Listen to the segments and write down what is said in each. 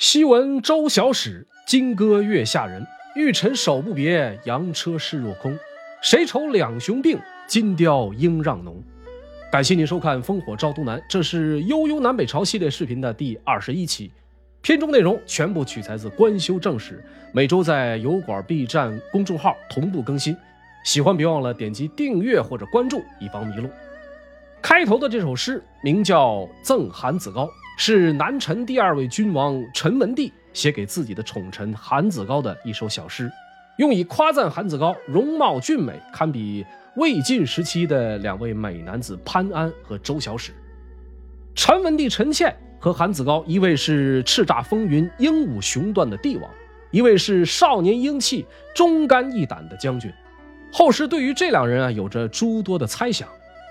昔闻周小史，金戈月下人。玉臣手不别，羊车势若空。谁愁两雄并，金雕应让侬。感谢您收看《烽火照东南》，这是悠悠南北朝系列视频的第二十一期。片中内容全部取材自《官修正史》，每周在油管、B 站公众号同步更新。喜欢别忘了点击订阅或者关注，以防迷路。开头的这首诗名叫《赠韩子高》。是南陈第二位君王陈文帝写给自己的宠臣韩子高的一首小诗，用以夸赞韩子高容貌俊美，堪比魏晋时期的两位美男子潘安和周小史。陈文帝陈倩和韩子高，一位是叱咤风云、英武雄断的帝王，一位是少年英气、忠肝义胆的将军。后世对于这两人啊，有着诸多的猜想。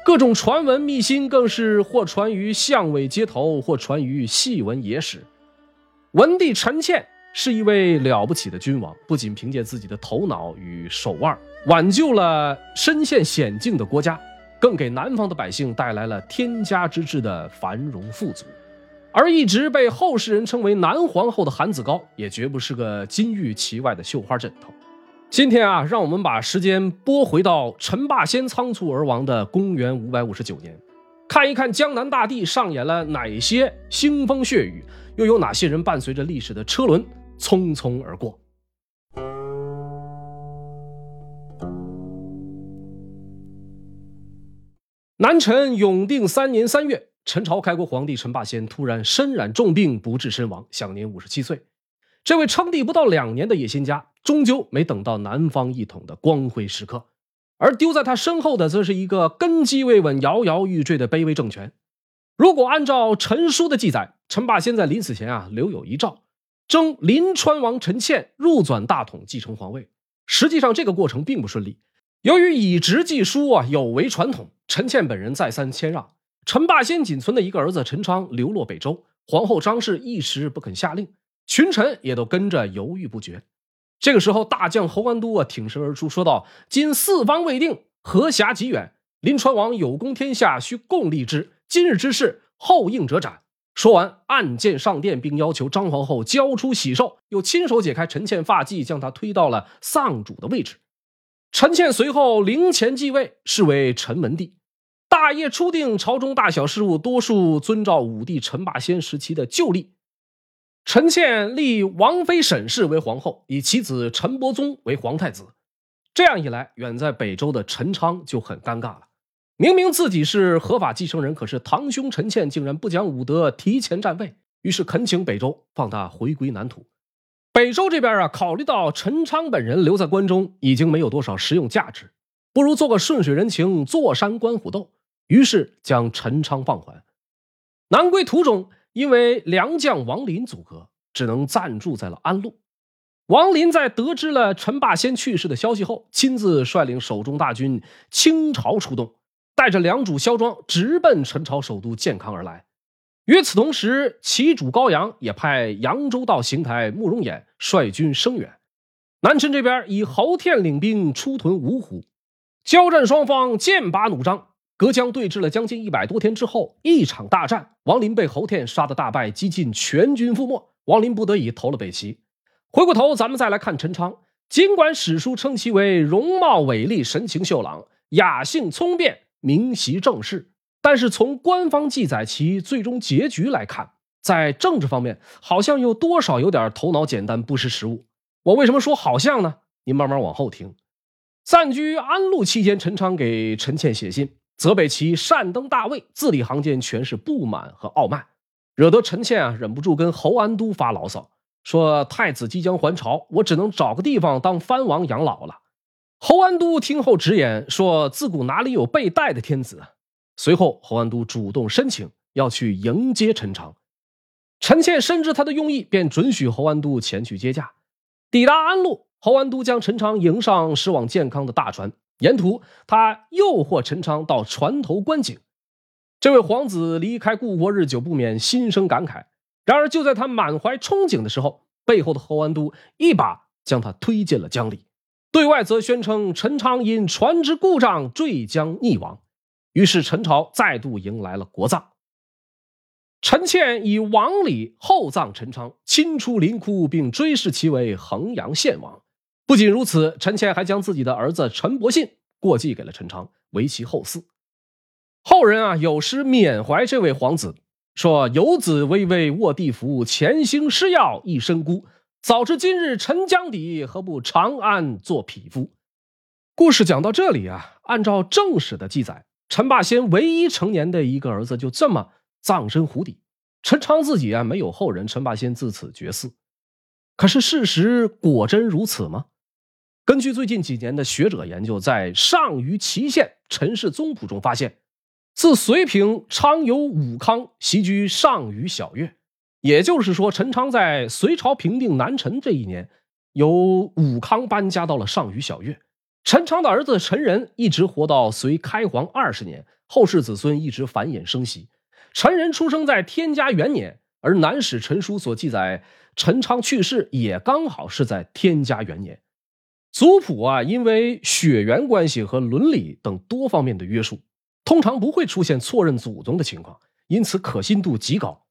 各种传闻秘辛更是或传于巷尾街头，或传于戏文野史。文帝陈倩是一位了不起的君王，不仅凭借自己的头脑与手腕挽救了身陷险境的国家，更给南方的百姓带来了天家之治的繁荣富足。而一直被后世人称为南皇后的韩子高，也绝不是个金玉其外的绣花枕头。今天啊，让我们把时间拨回到陈霸先仓促而亡的公元五百五十九年，看一看江南大地上演了哪些腥风血雨，又有哪些人伴随着历史的车轮匆匆而过。南陈永定三年三月，陈朝开国皇帝陈霸先突然身染重病，不治身亡，享年五十七岁。这位称帝不到两年的野心家，终究没等到南方一统的光辉时刻，而丢在他身后的，则是一个根基未稳、摇摇欲坠的卑微政权。如果按照陈书的记载，陈霸先在临死前啊，留有遗诏，征临川王陈倩入转大统，继承皇位。实际上，这个过程并不顺利。由于以直继书啊有违传统，陈倩本人再三谦让，陈霸先仅存的一个儿子陈昌流落北周，皇后张氏一时不肯下令。群臣也都跟着犹豫不决。这个时候，大将侯安都啊挺身而出，说道：“今四方未定，河峡极远，临川王有功天下，需共立之。今日之事，后应者斩。”说完，按剑上殿，并要求张皇后交出喜寿，又亲手解开陈倩发髻，将她推到了丧主的位置。陈倩随后灵前继位，是为陈文帝。大业初定，朝中大小事务多数遵照武帝陈霸先时期的旧例。陈倩立王妃沈氏为皇后，以其子陈伯宗为皇太子。这样一来，远在北周的陈昌就很尴尬了。明明自己是合法继承人，可是堂兄陈倩竟然不讲武德，提前占位。于是恳请北周放他回归南土。北周这边啊，考虑到陈昌本人留在关中已经没有多少实用价值，不如做个顺水人情，坐山观虎斗。于是将陈昌放还。南归途中。因为良将王林阻隔，只能暂住在了安陆。王林在得知了陈霸先去世的消息后，亲自率领手中大军倾巢出动，带着良主萧庄直奔陈朝首都建康而来。与此同时，齐主高阳也派扬州道行台慕容衍率军声援。南陈这边以侯天领兵出屯芜湖，交战双方剑拔弩张。隔江对峙了将近一百多天之后，一场大战，王林被侯天杀得大败，几近全军覆没。王林不得已投了北齐。回过头，咱们再来看陈昌。尽管史书称其为容貌伟丽、神情秀朗、雅性聪辩、明习政事，但是从官方记载其最终结局来看，在政治方面好像又多少有点头脑简单、不识时务。我为什么说好像呢？您慢慢往后听。暂居安陆期间，陈昌给陈倩写信。责备其擅登大位，字里行间全是不满和傲慢，惹得陈倩啊忍不住跟侯安都发牢骚，说太子即将还朝，我只能找个地方当藩王养老了。侯安都听后直言说：“自古哪里有被戴的天子？”随后，侯安都主动申请要去迎接陈昌，陈倩深知他的用意，便准许侯安都前去接驾。抵达安陆，侯安都将陈昌迎上驶往健康的大船。沿途，他诱惑陈昌到船头观景。这位皇子离开故国日久，不免心生感慨。然而，就在他满怀憧憬的时候，背后的侯安都一把将他推进了江里。对外则宣称陈昌因船只故障坠江溺亡。于是，陈朝再度迎来了国葬。陈倩以王礼厚葬陈昌，亲出灵窟，并追谥其为衡阳献王。不仅如此，陈倩还将自己的儿子陈伯信过继给了陈昌，为其后嗣。后人啊，有诗缅怀这位皇子，说：“游子巍巍卧地服，潜心施药一身孤。早知今日陈江底，何不长安做匹夫？”故事讲到这里啊，按照正史的记载，陈霸先唯一成年的一个儿子就这么。葬身湖底，陈昌自己啊没有后人，陈霸先自此绝嗣。可是事实果真如此吗？根据最近几年的学者研究，在上虞祁县陈氏宗谱中发现，自隋平昌有武康袭居上虞小月，也就是说，陈昌在隋朝平定南陈这一年，由武康搬家到了上虞小月。陈昌的儿子陈仁一直活到隋开皇二十年，后世子孙一直繁衍生息。陈仁出生在天嘉元年，而《南史陈书》所记载，陈昌去世也刚好是在天嘉元年。族谱啊，因为血缘关系和伦理等多方面的约束，通常不会出现错认祖宗的情况，因此可信度极高。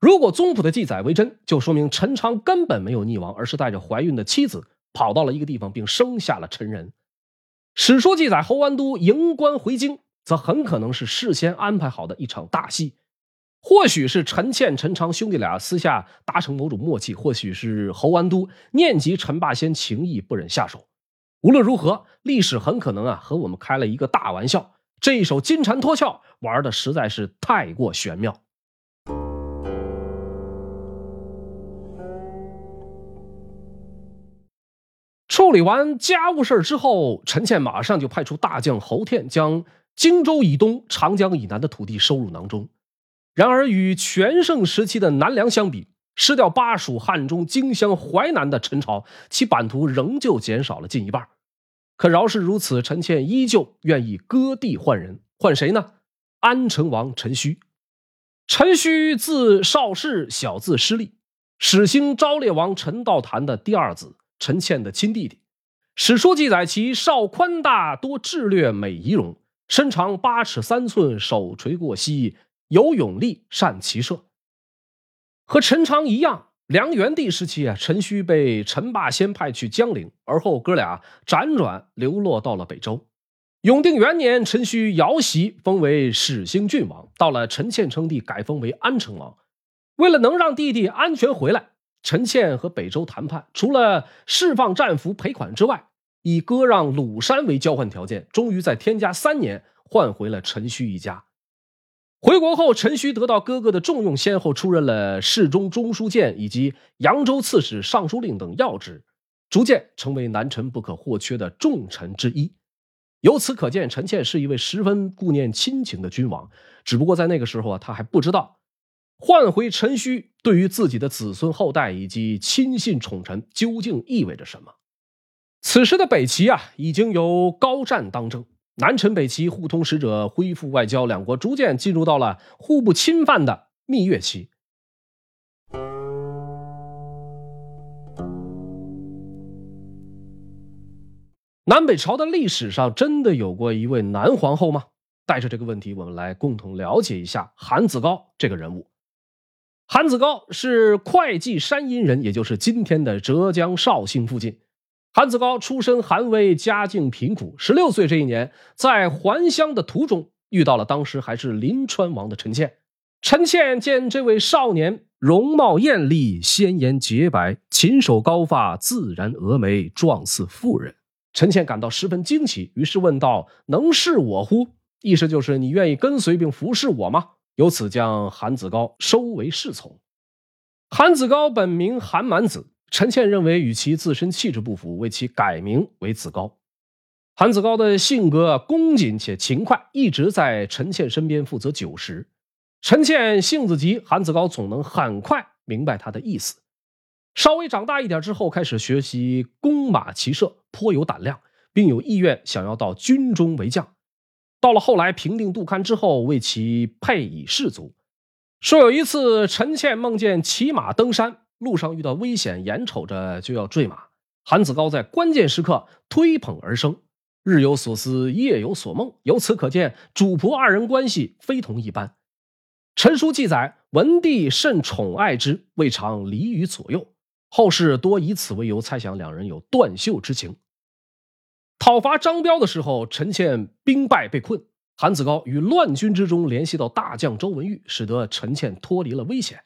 如果宗谱的记载为真，就说明陈昌根本没有溺亡，而是带着怀孕的妻子跑到了一个地方，并生下了陈仁。史书记载，侯安都迎官回京。则很可能是事先安排好的一场大戏，或许是陈倩、陈昌兄弟俩私下达成某种默契，或许是侯安都念及陈霸先情谊不忍下手。无论如何，历史很可能啊和我们开了一个大玩笑。这一手金蝉脱壳玩的实在是太过玄妙。处理完家务事之后，陈倩马上就派出大将侯天将。荆州以东、长江以南的土地收入囊中。然而，与全盛时期的南梁相比，失掉巴蜀、汉中、荆襄、淮南的陈朝，其版图仍旧减少了近一半。可饶是如此，陈倩依旧愿意割地换人，换谁呢？安成王陈顼。陈顼字少氏，小字师利，始兴昭烈王陈道坛的第二子，陈倩的亲弟弟。史书记载其少宽大，多智略，美仪容。身长八尺三寸，手垂过膝，有勇力，善骑射。和陈昌一样，梁元帝时期啊，陈顼被陈霸先派去江陵，而后哥俩辗转流落到了北周。永定元年，陈顼瑶袭，封为始兴郡王。到了陈倩称帝，改封为安成王。为了能让弟弟安全回来，陈倩和北周谈判，除了释放战俘赔款之外。以割让鲁山为交换条件，终于在天嘉三年换回了陈顼一家。回国后，陈顼得到哥哥的重用，先后出任了侍中、中书监以及扬州刺史、尚书令等要职，逐渐成为南陈不可或缺的重臣之一。由此可见，陈倩是一位十分顾念亲情的君王。只不过在那个时候啊，他还不知道换回陈顼对于自己的子孙后代以及亲信宠臣究竟意味着什么。此时的北齐啊，已经由高湛当政，南陈北齐互通使者，恢复外交，两国逐渐进入到了互不侵犯的蜜月期。南北朝的历史上真的有过一位南皇后吗？带着这个问题，我们来共同了解一下韩子高这个人物。韩子高是会稽山阴人，也就是今天的浙江绍兴附近。韩子高出身寒微，家境贫苦。十六岁这一年，在还乡的途中，遇到了当时还是临川王的陈倩。陈倩见这位少年容貌艳丽，鲜颜洁白，琴手高发，自然峨眉，状似妇人。陈倩感到十分惊奇，于是问道：“能是我乎？”意思就是你愿意跟随并服侍我吗？由此将韩子高收为侍从。韩子高本名韩满子。陈倩认为与其自身气质不符，为其改名为子高。韩子高的性格恭谨且勤快，一直在陈倩身边负责酒食。陈倩性子急，韩子高总能很快明白他的意思。稍微长大一点之后，开始学习弓马骑射，颇有胆量，并有意愿想要到军中为将。到了后来平定杜堪之后，为其配以士卒。说有一次，陈倩梦见骑马登山。路上遇到危险，眼瞅着就要坠马，韩子高在关键时刻推捧而生，日有所思，夜有所梦。由此可见，主仆二人关系非同一般。陈书记载，文帝甚宠爱之，未尝离于左右。后世多以此为由，猜想两人有断袖之情。讨伐张彪的时候，陈倩兵败被困，韩子高与乱军之中联系到大将周文玉，使得陈倩脱离了危险。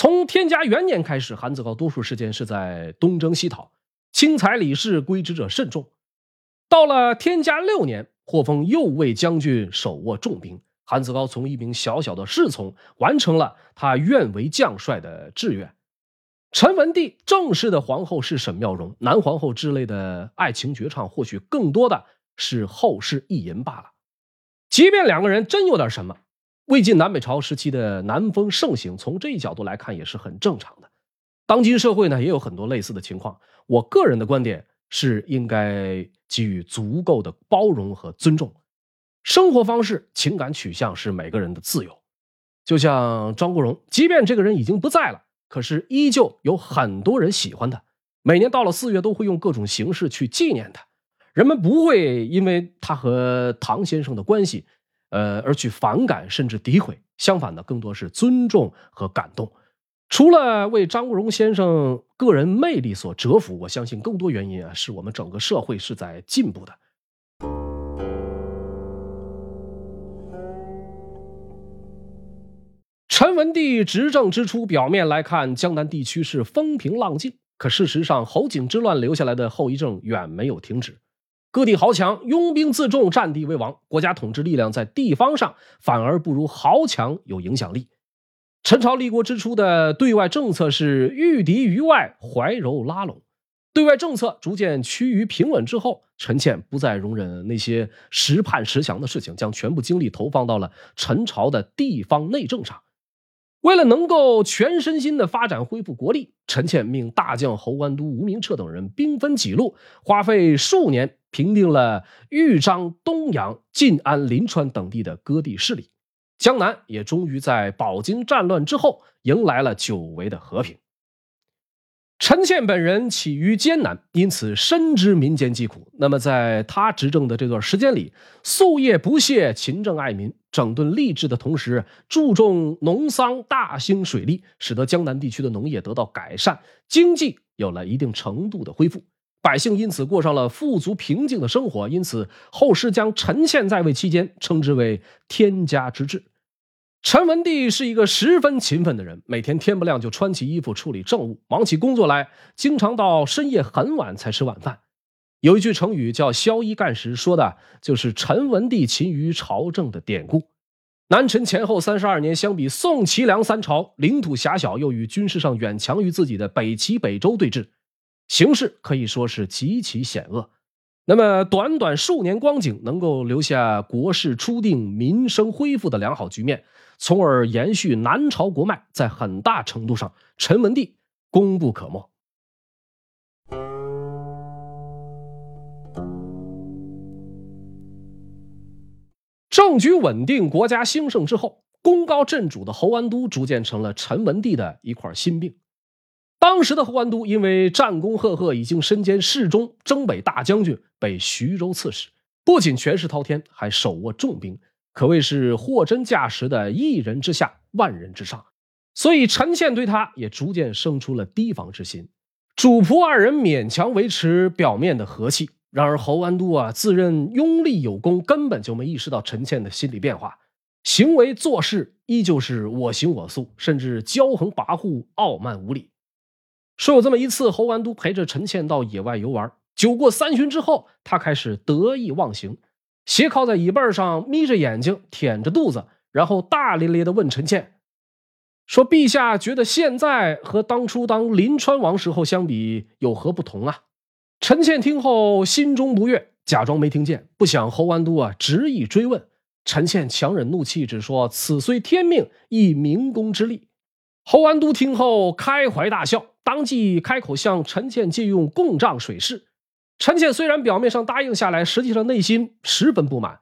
从天嘉元年开始，韩子高多数时间是在东征西讨，轻财礼士，归之者甚众。到了天嘉六年，获封右卫将军，手握重兵。韩子高从一名小小的侍从，完成了他愿为将帅的志愿。陈文帝正式的皇后是沈妙容，南皇后之类的爱情绝唱，或许更多的是后世意淫罢了。即便两个人真有点什么，魏晋南北朝时期的南风盛行，从这一角度来看也是很正常的。当今社会呢，也有很多类似的情况。我个人的观点是，应该给予足够的包容和尊重。生活方式、情感取向是每个人的自由。就像张国荣，即便这个人已经不在了，可是依旧有很多人喜欢他。每年到了四月，都会用各种形式去纪念他。人们不会因为他和唐先生的关系，呃，而去反感甚至诋毁。相反的，更多是尊重和感动。除了为张国荣先生个人魅力所折服，我相信更多原因啊，是我们整个社会是在进步的。陈文帝执政之初，表面来看，江南地区是风平浪静。可事实上，侯景之乱留下来的后遗症远没有停止。各地豪强拥兵自重，占地为王，国家统治力量在地方上反而不如豪强有影响力。陈朝立国之初的对外政策是御敌于外，怀柔拉拢。对外政策逐渐趋于平稳之后，陈倩不再容忍那些时叛时降的事情，将全部精力投放到了陈朝的地方内政上。为了能够全身心的发展恢复国力，陈倩命大将侯安都、吴明彻等人兵分几路，花费数年平定了豫章、东阳、晋安、临川等地的割地势力，江南也终于在饱经战乱之后迎来了久违的和平。陈倩本人起于艰难，因此深知民间疾苦。那么，在他执政的这段时间里，夙夜不懈，勤政爱民，整顿吏治的同时，注重农桑，大兴水利，使得江南地区的农业得到改善，经济有了一定程度的恢复，百姓因此过上了富足平静的生活。因此，后世将陈倩在位期间称之为“天家之治”。陈文帝是一个十分勤奋的人，每天天不亮就穿起衣服处理政务，忙起工作来，经常到深夜很晚才吃晚饭。有一句成语叫“宵衣干食”，说的就是陈文帝勤于朝政的典故。南陈前后三十二年，相比宋齐梁三朝，领土狭小，又与军事上远强于自己的北齐、北周对峙，形势可以说是极其险恶。那么短短数年光景，能够留下国势初定、民生恢复的良好局面。从而延续南朝国脉，在很大程度上，陈文帝功不可没。政局稳定，国家兴盛之后，功高震主的侯安都逐渐成了陈文帝的一块心病。当时的侯安都因为战功赫赫，已经身兼侍中、征北大将军，被徐州刺史，不仅权势滔天，还手握重兵。可谓是货真价实的一人之下，万人之上，所以陈倩对他也逐渐生出了提防之心。主仆二人勉强维持表面的和气，然而侯安都啊，自认拥立有功，根本就没意识到陈倩的心理变化，行为做事依旧是我行我素，甚至骄横跋扈、傲慢无礼。说有这么一次，侯完都陪着陈倩到野外游玩，酒过三巡之后，他开始得意忘形。斜靠在椅背上，眯着眼睛，舔着肚子，然后大咧咧地问陈倩：“说陛下觉得现在和当初当临川王时候相比有何不同啊？”陈倩听后心中不悦，假装没听见。不想侯安都啊执意追问，陈倩强忍怒气，只说：“此虽天命，亦明公之力。”侯安都听后开怀大笑，当即开口向陈倩借用贡帐水势。陈倩虽然表面上答应下来，实际上内心十分不满。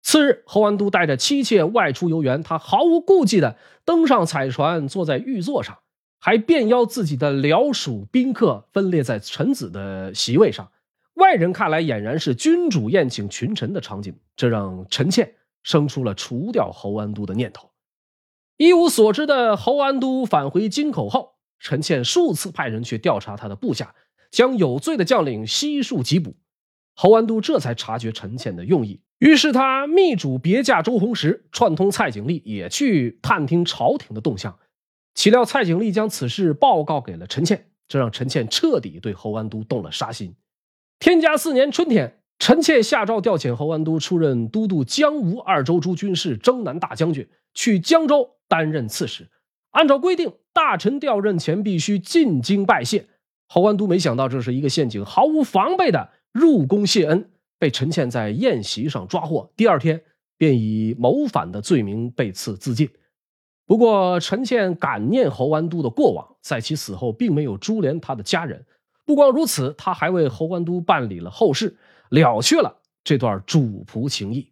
次日，侯安都带着妻妾外出游园，他毫无顾忌的登上彩船，坐在御座上，还便邀自己的僚属宾客分列在臣子的席位上。外人看来，俨然是君主宴请群臣的场景，这让陈倩生出了除掉侯安都的念头。一无所知的侯安都返回京口后，陈倩数次派人去调查他的部下，将有罪的将领悉数缉捕。侯安都这才察觉陈倩的用意，于是他密嘱别驾周弘时，串通蔡景历也去探听朝廷的动向。岂料蔡景历将此事报告给了陈倩，这让陈倩彻底对侯安都动了杀心。天嘉四年春天，陈倩下诏调遣侯安都出任都督江吴二州诸军事、征南大将军，去江州担任刺史。按照规定，大臣调任前必须进京拜谢。侯安都没想到这是一个陷阱，毫无防备的。入宫谢恩，被陈倩在宴席上抓获。第二天，便以谋反的罪名被赐自尽。不过，陈倩感念侯安都的过往，在其死后并没有株连他的家人。不光如此，他还为侯安都办理了后事，了却了这段主仆情谊。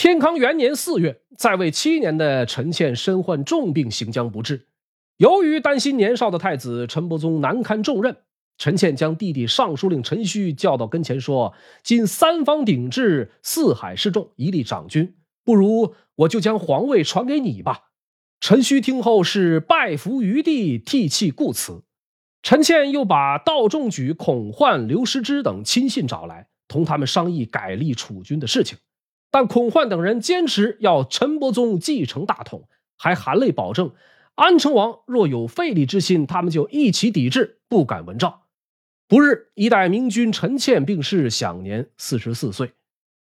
天康元年四月，在位七年的陈倩身患重病，行将不治。由于担心年少的太子陈伯宗难堪重任，陈倩将弟弟尚书令陈顼叫到跟前，说：“今三方鼎峙，四海示众，一力长君，不如我就将皇位传给你吧。”陈顼听后是拜服于地，涕泣故辞。陈倩又把道仲举、孔焕、刘师之等亲信找来，同他们商议改立储君的事情。但孔焕等人坚持要陈伯宗继承大统，还含泪保证，安成王若有废立之心，他们就一起抵制，不敢闻诏。不日，一代明君陈倩病逝，享年四十四岁。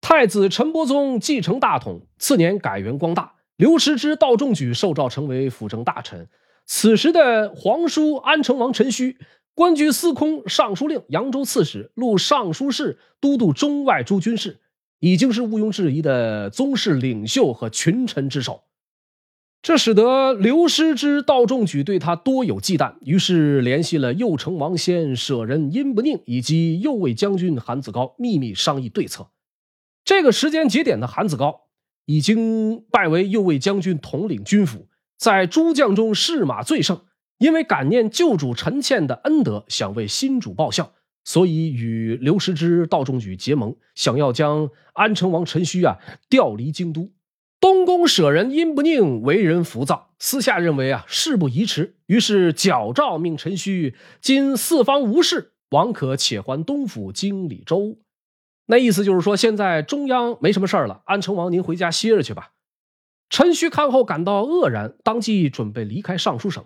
太子陈伯宗继承大统，次年改元光大。刘师之、道仲举受诏成为辅政大臣。此时的皇叔安成王陈顼，官居司空、尚书令、扬州刺史、录尚书事、都督中外诸军事。已经是毋庸置疑的宗室领袖和群臣之首，这使得刘师之、道仲举对他多有忌惮，于是联系了右丞王先、舍人殷不宁以及右卫将军韩子高，秘密商议对策。这个时间节点的韩子高已经拜为右卫将军，统领军府，在诸将中士马最盛，因为感念旧主陈倩的恩德，想为新主报效。所以与刘师之、道仲举结盟，想要将安成王陈顼啊调离京都。东宫舍人殷不宁为人浮躁，私下认为啊事不宜迟，于是矫诏命陈顼：今四方无事，王可且还东府经理州。那意思就是说，现在中央没什么事儿了，安成王您回家歇着去吧。陈顼看后感到愕然，当即准备离开尚书省。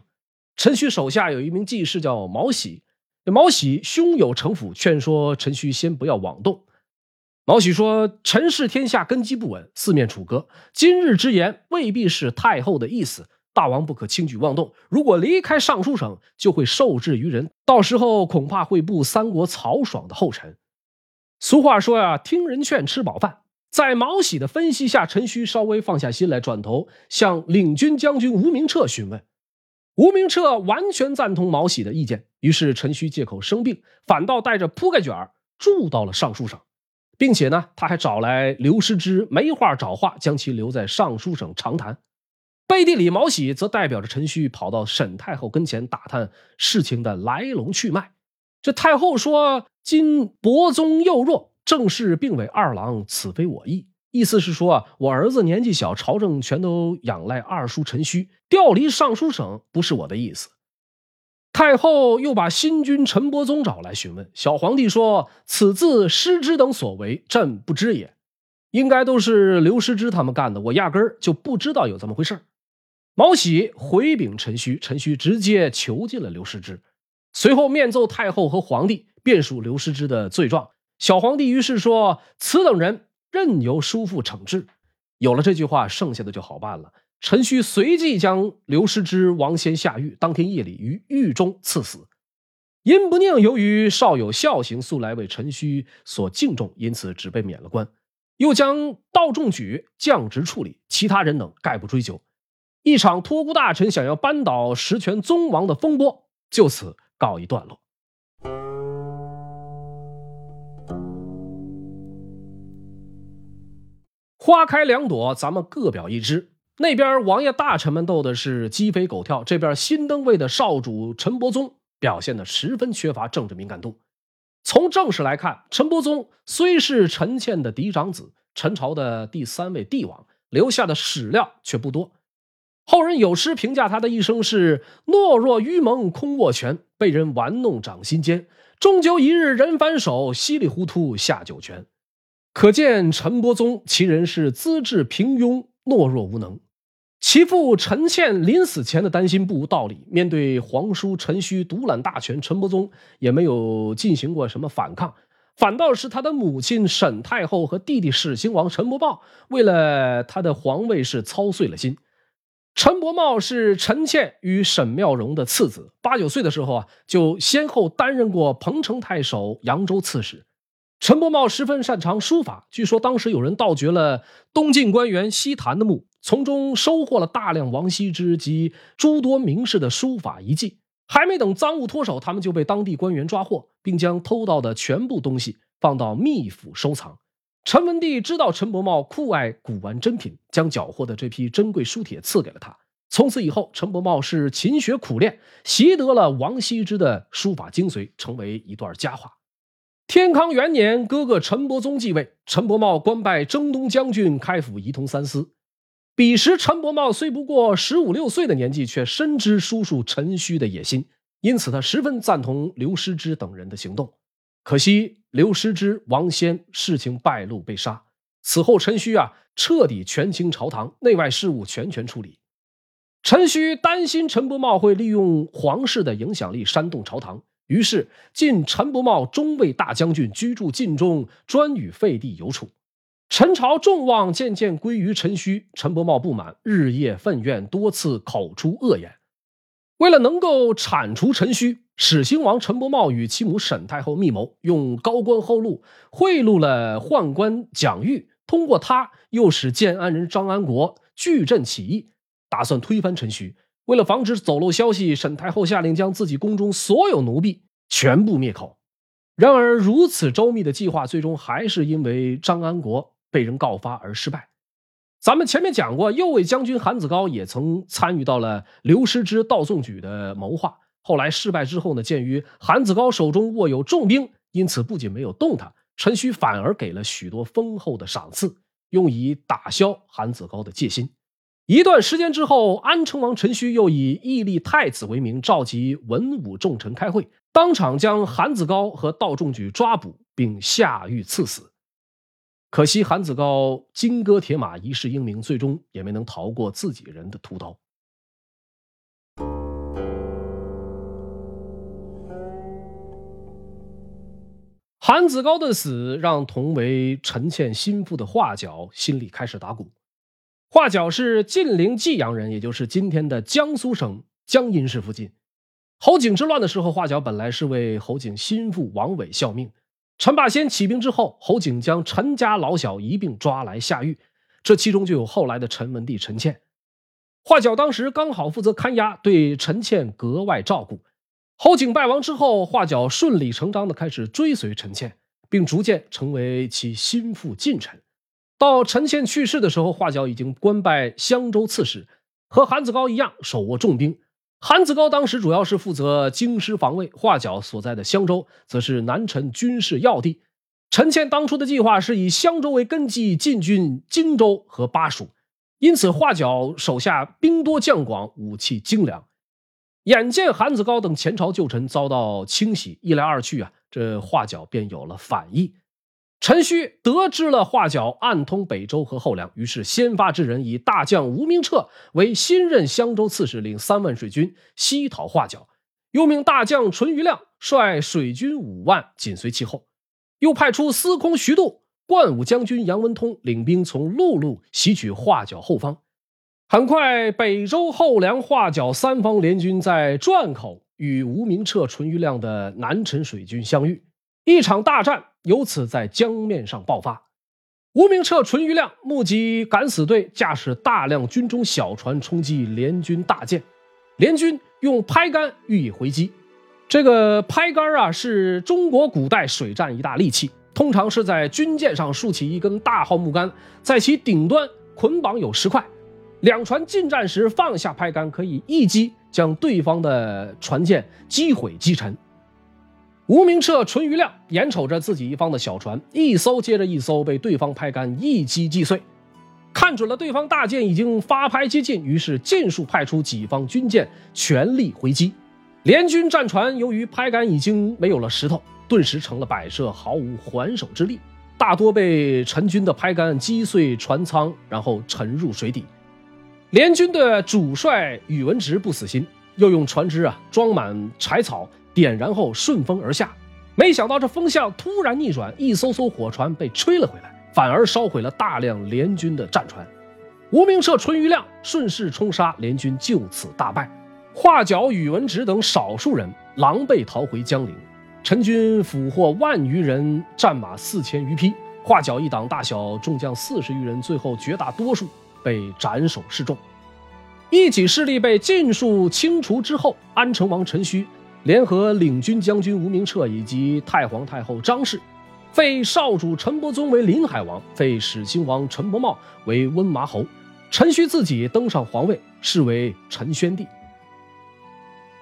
陈顼手下有一名记事叫毛喜。这毛喜胸有城府，劝说陈顼先不要妄动。毛喜说：“陈氏天下根基不稳，四面楚歌，今日之言未必是太后的意思，大王不可轻举妄动。如果离开尚书省，就会受制于人，到时候恐怕会步三国曹爽的后尘。”俗话说呀，听人劝，吃饱饭。在毛喜的分析下，陈顼稍微放下心来，转头向领军将军吴明彻询问。吴明彻完全赞同毛喜的意见，于是陈顼借口生病，反倒带着铺盖卷住到了尚书省，并且呢，他还找来刘师之，没话找话，将其留在尚书省长谈。背地里，毛喜则代表着陈顼跑到沈太后跟前打探事情的来龙去脉。这太后说：“今伯宗幼弱，正是并委二郎，此非我意。”意思是说啊，我儿子年纪小，朝政全都仰赖二叔陈顼，调离尚书省不是我的意思。太后又把新君陈伯宗找来询问，小皇帝说：“此自师之等所为，朕不知也，应该都是刘师之他们干的，我压根儿就不知道有这么回事毛喜回禀陈顼，陈顼直接囚禁了刘师之，随后面奏太后和皇帝，辩述刘师之的罪状。小皇帝于是说：“此等人。”任由叔父惩治，有了这句话，剩下的就好办了。陈顼随即将刘师之、王先下狱，当天夜里于狱中赐死。殷不宁由于少有孝行，素来为陈顼所敬重，因此只被免了官，又将道仲举降职处理，其他人等概不追究。一场托孤大臣想要扳倒实权宗王的风波，就此告一段落。花开两朵，咱们各表一枝。那边王爷大臣们斗的是鸡飞狗跳，这边新登位的少主陈伯宗表现的十分缺乏政治敏感度。从正史来看，陈伯宗虽是陈倩的嫡长子，陈朝的第三位帝王，留下的史料却不多。后人有诗评价他的一生是懦弱愚蒙空握拳，被人玩弄掌心间，终究一日人反手，稀里糊涂下九泉。可见陈伯宗其人是资质平庸、懦弱无能。其父陈倩临死前的担心不无道理。面对皇叔陈顼独揽大权，陈伯宗也没有进行过什么反抗，反倒是他的母亲沈太后和弟弟始兴王陈伯豹为了他的皇位是操碎了心。陈伯茂是陈倩与沈妙容的次子，八九岁的时候啊，就先后担任过彭城太守、扬州刺史。陈伯茂十分擅长书法，据说当时有人盗掘了东晋官员西坛的墓，从中收获了大量王羲之及诸多名士的书法遗迹。还没等赃物脱手，他们就被当地官员抓获，并将偷盗的全部东西放到秘府收藏。陈文帝知道陈伯茂酷爱古玩珍品，将缴获的这批珍贵书帖赐给了他。从此以后，陈伯茂是勤学苦练，习得了王羲之的书法精髓，成为一段佳话。天康元年，哥哥陈伯宗继位，陈伯茂官拜征东将军，开府仪同三司。彼时，陈伯茂虽不过十五六岁的年纪，却深知叔叔陈顼的野心，因此他十分赞同刘师之等人的行动。可惜。刘师之、王仙事情败露被杀，此后陈顼啊彻底权倾朝堂，内外事务全权处理。陈顼担心陈伯茂会利用皇室的影响力煽动朝堂，于是晋陈伯茂中尉大将军，居住晋中，专与废帝有处。陈朝众望渐渐归于陈顼，陈伯茂不满，日夜愤怨，多次口出恶言。为了能够铲除陈顼。始兴王陈伯茂与其母沈太后密谋，用高官厚禄贿赂了宦官蒋玉，通过他诱使建安人张安国据镇起义，打算推翻陈顼。为了防止走漏消息，沈太后下令将自己宫中所有奴婢全部灭口。然而，如此周密的计划，最终还是因为张安国被人告发而失败。咱们前面讲过，右卫将军韩子高也曾参与到了刘师之盗纵举的谋划。后来失败之后呢，鉴于韩子高手中握有重兵，因此不仅没有动他，陈顼反而给了许多丰厚的赏赐，用以打消韩子高的戒心。一段时间之后，安成王陈顼又以义立太子为名，召集文武重臣开会，当场将韩子高和道仲举抓捕，并下狱赐死。可惜韩子高金戈铁马，一世英名，最终也没能逃过自己人的屠刀。韩子高的死让同为陈倩心腹的华角心里开始打鼓。华角是晋陵济阳人，也就是今天的江苏省江阴市附近。侯景之乱的时候，华角本来是为侯景心腹王伟效命。陈霸先起兵之后，侯景将陈家老小一并抓来下狱，这其中就有后来的陈文帝陈倩。华角当时刚好负责看押，对陈倩格外照顾。侯景败亡之后，华角顺理成章地开始追随陈倩，并逐渐成为其心腹近臣。到陈倩去世的时候，华角已经官拜襄州刺史，和韩子高一样手握重兵。韩子高当时主要是负责京师防卫，华角所在的襄州则是南陈军事要地。陈倩当初的计划是以襄州为根基进军荆州和巴蜀，因此华角手下兵多将广，武器精良。眼见韩子高等前朝旧臣遭到清洗，一来二去啊，这华角便有了反意。陈顼得知了画角暗通北周和后梁，于是先发制人，以大将吴明彻为新任襄州刺史，领三万水军西讨画角，又命大将淳于亮率水军五万紧随其后，又派出司空徐度、冠武将军杨文通领兵从陆路袭取画角后方。很快，北周、后梁、画角三方联军在转口与吴明彻、淳于亮的南陈水军相遇，一场大战由此在江面上爆发。吴明彻、淳于亮目击敢死队驾驶大量军中小船冲击联军大舰，联军用拍杆予以回击。这个拍杆啊，是中国古代水战一大利器，通常是在军舰上竖起一根大号木杆，在其顶端捆绑有石块。两船进战时放下拍杆，可以一击将对方的船舰击毁击沉。吴明彻、淳于亮眼瞅着自己一方的小船一艘接着一艘被对方拍杆一击击碎，看准了对方大舰已经发拍接近，于是尽数派出己方军舰全力回击。联军战船由于拍杆已经没有了石头，顿时成了摆设，毫无还手之力，大多被陈军的拍杆击碎船舱，然后沉入水底。联军的主帅宇文直不死心，又用船只啊装满柴草。点燃后顺风而下，没想到这风向突然逆转，一艘艘火船被吹了回来，反而烧毁了大量联军的战船。吴明彻、淳于亮顺势冲杀，联军就此大败。华角、宇文直等少数人狼狈逃回江陵。陈军俘获万余人，战马四千余匹。华角一党大小众将四十余人，最后绝大多数被斩首示众。一己势力被尽数清除之后，安成王陈顼。联合领军将军吴明彻以及太皇太后张氏，废少主陈伯宗为临海王，废始兴王陈伯茂为温麻侯，陈顼自己登上皇位，是为陈宣帝。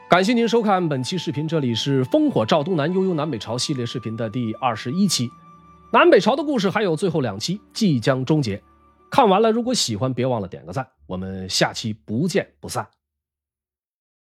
感谢您收看本期视频，这里是烽火照东南悠悠南北朝系列视频的第二十一期，南北朝的故事还有最后两期即将终结，看完了如果喜欢别忘了点个赞，我们下期不见不散。